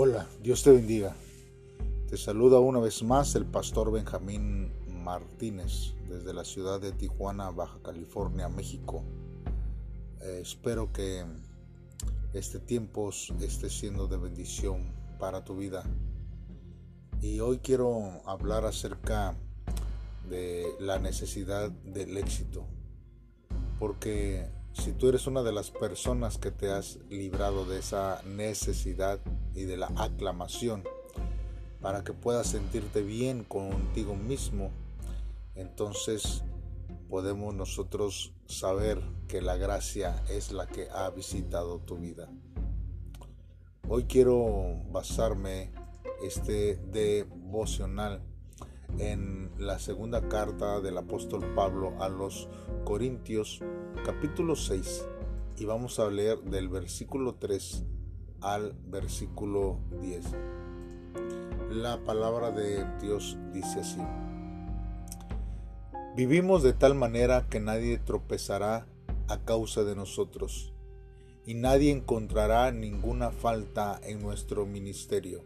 Hola, Dios te bendiga. Te saluda una vez más el pastor Benjamín Martínez desde la ciudad de Tijuana, Baja California, México. Eh, espero que este tiempo esté siendo de bendición para tu vida. Y hoy quiero hablar acerca de la necesidad del éxito. Porque si tú eres una de las personas que te has librado de esa necesidad y de la aclamación para que puedas sentirte bien contigo mismo, entonces podemos nosotros saber que la gracia es la que ha visitado tu vida. Hoy quiero basarme este devocional en la segunda carta del apóstol Pablo a los Corintios capítulo 6 y vamos a leer del versículo 3 al versículo 10. La palabra de Dios dice así. Vivimos de tal manera que nadie tropezará a causa de nosotros y nadie encontrará ninguna falta en nuestro ministerio.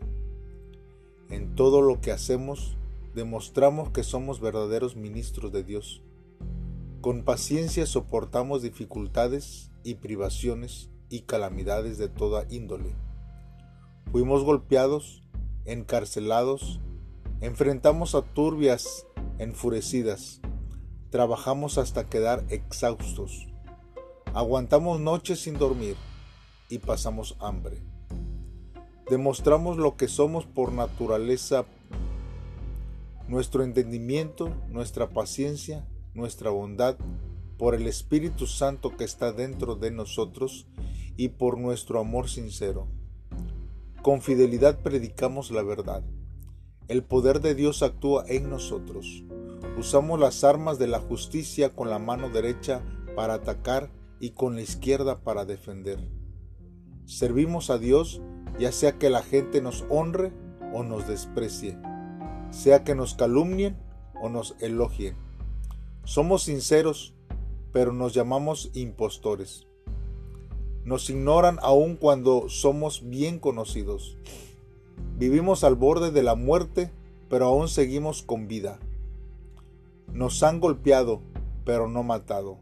En todo lo que hacemos, demostramos que somos verdaderos ministros de Dios. Con paciencia soportamos dificultades y privaciones y calamidades de toda índole. Fuimos golpeados, encarcelados, enfrentamos a turbias enfurecidas, trabajamos hasta quedar exhaustos, aguantamos noches sin dormir y pasamos hambre. Demostramos lo que somos por naturaleza nuestro entendimiento, nuestra paciencia, nuestra bondad, por el Espíritu Santo que está dentro de nosotros y por nuestro amor sincero. Con fidelidad predicamos la verdad. El poder de Dios actúa en nosotros. Usamos las armas de la justicia con la mano derecha para atacar y con la izquierda para defender. Servimos a Dios ya sea que la gente nos honre o nos desprecie sea que nos calumnien o nos elogien. Somos sinceros, pero nos llamamos impostores. Nos ignoran aun cuando somos bien conocidos. Vivimos al borde de la muerte, pero aún seguimos con vida. Nos han golpeado, pero no matado.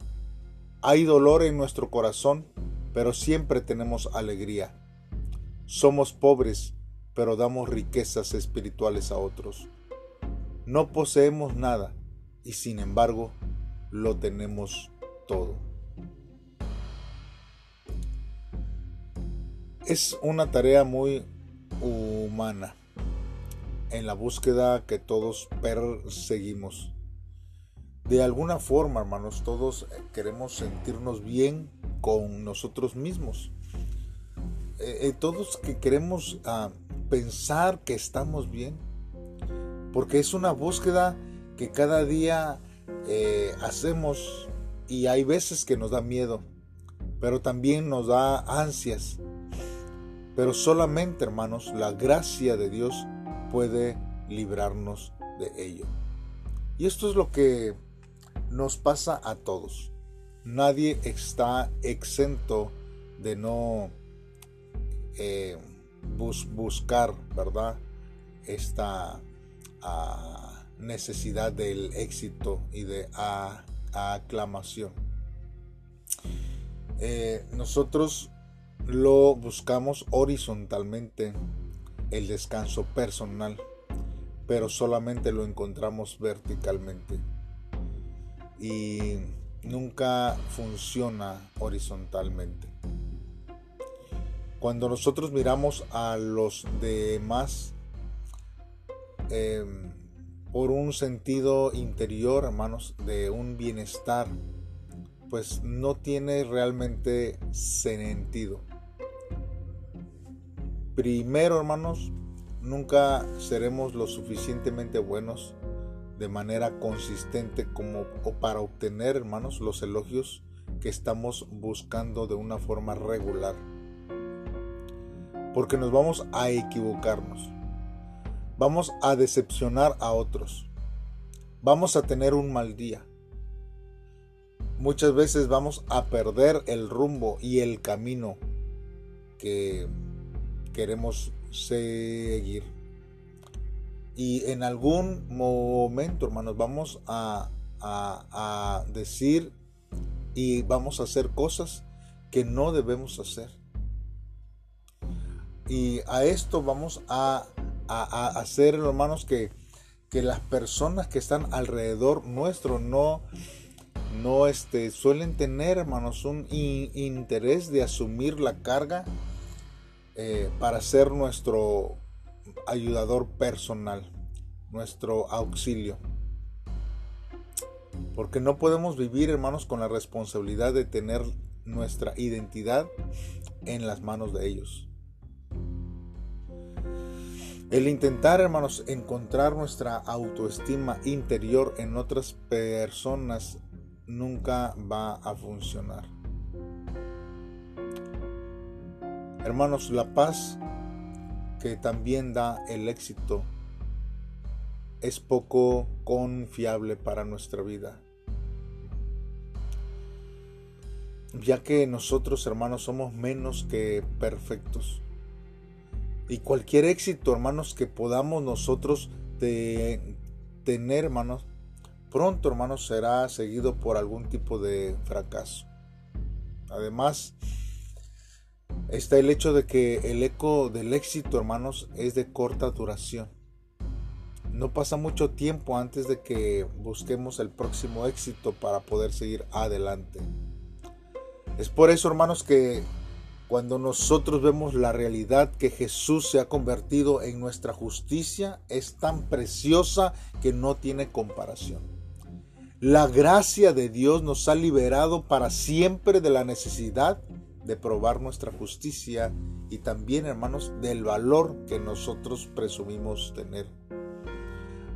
Hay dolor en nuestro corazón, pero siempre tenemos alegría. Somos pobres, pero damos riquezas espirituales a otros. No poseemos nada y sin embargo lo tenemos todo. Es una tarea muy humana en la búsqueda que todos perseguimos. De alguna forma, hermanos, todos queremos sentirnos bien con nosotros mismos. Eh, eh, todos que queremos ah, pensar que estamos bien porque es una búsqueda que cada día eh, hacemos y hay veces que nos da miedo, pero también nos da ansias. Pero solamente, hermanos, la gracia de Dios puede librarnos de ello. Y esto es lo que nos pasa a todos. Nadie está exento de no eh, buscar, ¿verdad? Esta necesidad del éxito y de aclamación. Eh, nosotros lo buscamos horizontalmente, el descanso personal, pero solamente lo encontramos verticalmente. Y nunca funciona horizontalmente. Cuando nosotros miramos a los demás Em, por un sentido interior, hermanos, de un bienestar, pues no tiene realmente sentido. Primero, hermanos, nunca seremos lo suficientemente buenos de manera consistente como o para obtener, hermanos, los elogios que estamos buscando de una forma regular. Porque nos vamos a equivocarnos vamos a decepcionar a otros. Vamos a tener un mal día. Muchas veces vamos a perder el rumbo y el camino que queremos seguir. Y en algún momento, hermanos, vamos a, a, decir y vamos a hacer cosas que no debemos hacer. Y a esto vamos a, a, hacer, hermanos, que, que, las personas que están alrededor nuestro no, no este, suelen tener, hermanos, un interés de asumir la carga eh, para ser nuestro ayudador personal, nuestro auxilio. Porque no podemos vivir, hermanos, con la responsabilidad de tener nuestra identidad en las manos de ellos. El intentar, hermanos, encontrar nuestra autoestima interior en otras personas nunca va a funcionar. Hermanos, la paz que también da el éxito es poco confiable para nuestra vida. Ya que nosotros, hermanos, somos menos que perfectos. Y cualquier éxito, hermanos, que podamos nosotros tener, hermanos, pronto, hermanos, será seguido por algún tipo de fracaso. Además, está el hecho de que el eco del éxito, hermanos, es de corta duración. No pasa mucho tiempo antes de que busquemos el próximo éxito para poder seguir adelante. Es por eso, hermanos, que cuando nosotros vemos la realidad que Jesús se ha convertido en nuestra justicia, es tan preciosa que no tiene comparación. La gracia de Dios nos ha liberado para siempre de la necesidad de probar nuestra justicia y también, hermanos, del valor que nosotros presumimos tener.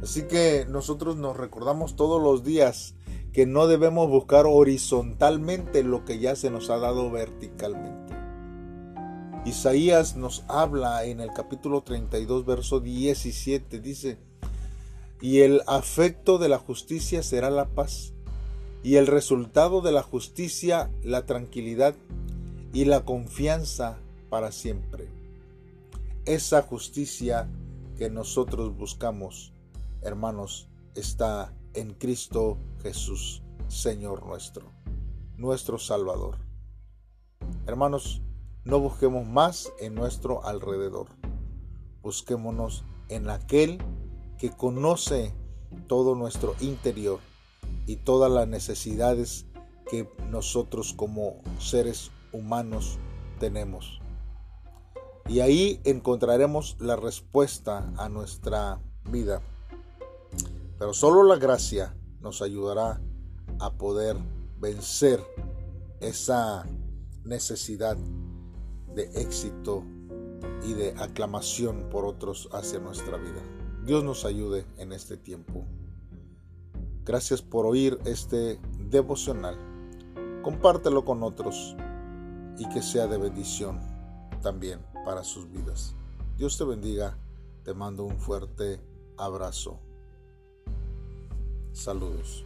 Así que nosotros nos recordamos todos los días que no debemos buscar horizontalmente lo que ya se nos ha dado verticalmente. Isaías nos habla en el capítulo 32, verso 17, dice, y el afecto de la justicia será la paz, y el resultado de la justicia la tranquilidad y la confianza para siempre. Esa justicia que nosotros buscamos, hermanos, está en Cristo Jesús, Señor nuestro, nuestro Salvador. Hermanos, no busquemos más en nuestro alrededor. Busquémonos en aquel que conoce todo nuestro interior y todas las necesidades que nosotros como seres humanos tenemos. Y ahí encontraremos la respuesta a nuestra vida. Pero solo la gracia nos ayudará a poder vencer esa necesidad de éxito y de aclamación por otros hacia nuestra vida. Dios nos ayude en este tiempo. Gracias por oír este devocional. Compártelo con otros y que sea de bendición también para sus vidas. Dios te bendiga, te mando un fuerte abrazo. Saludos.